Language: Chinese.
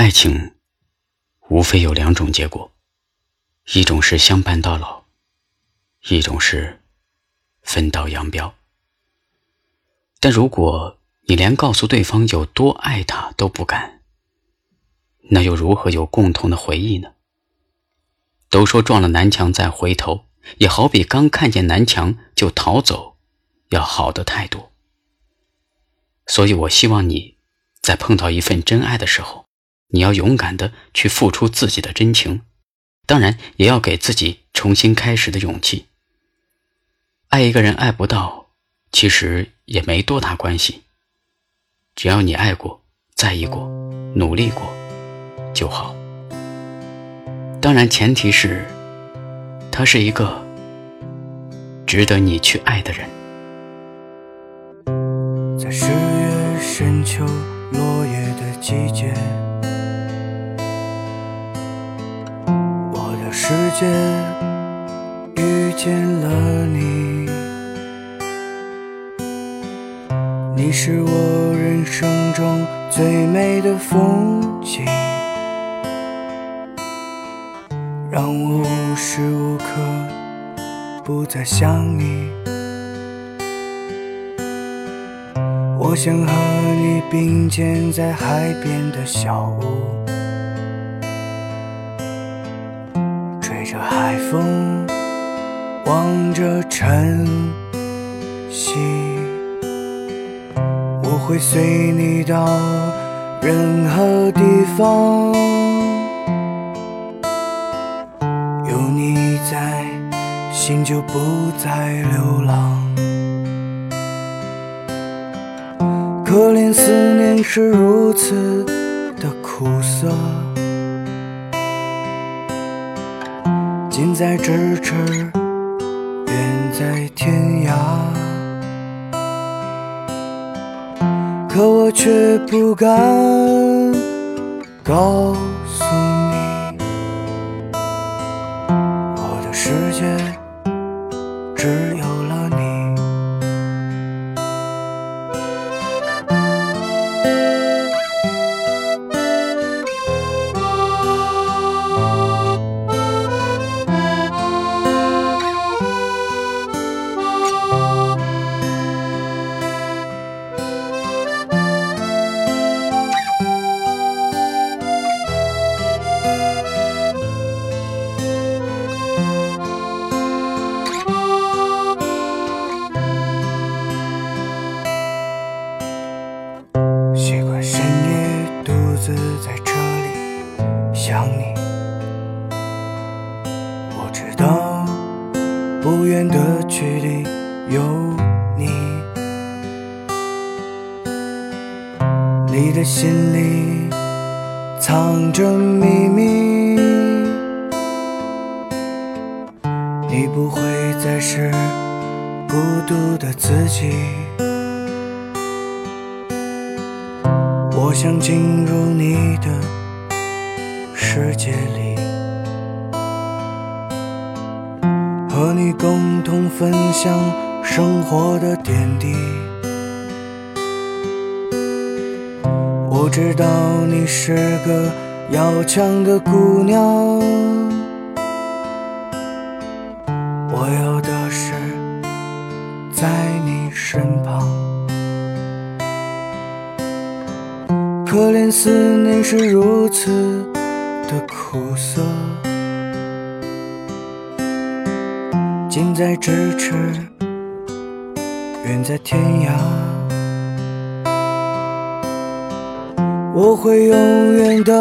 爱情无非有两种结果，一种是相伴到老，一种是分道扬镳。但如果你连告诉对方有多爱他都不敢，那又如何有共同的回忆呢？都说撞了南墙再回头，也好比刚看见南墙就逃走，要好的太多。所以我希望你在碰到一份真爱的时候。你要勇敢的去付出自己的真情，当然也要给自己重新开始的勇气。爱一个人爱不到，其实也没多大关系。只要你爱过、在意过、努力过就好。当然，前提是他是一个值得你去爱的人。世界遇见了你，你是我人生中最美的风景，让我无时无刻不再想你。我想和你并肩在海边的小屋。海风，望着晨曦，我会随你到任何地方。有你在，心就不再流浪。可怜思念是如此的苦涩。近在咫尺，远在天涯，可我却不敢告诉你，我的世界只有。知道不远的距离有你，你的心里藏着秘密，你不会再是孤独的自己。我想进入你的共同分享生活的点滴。我知道你是个要强的姑娘，我要的是在你身旁。可怜思念是如此的苦涩，近在咫尺，远在天涯。我会永远的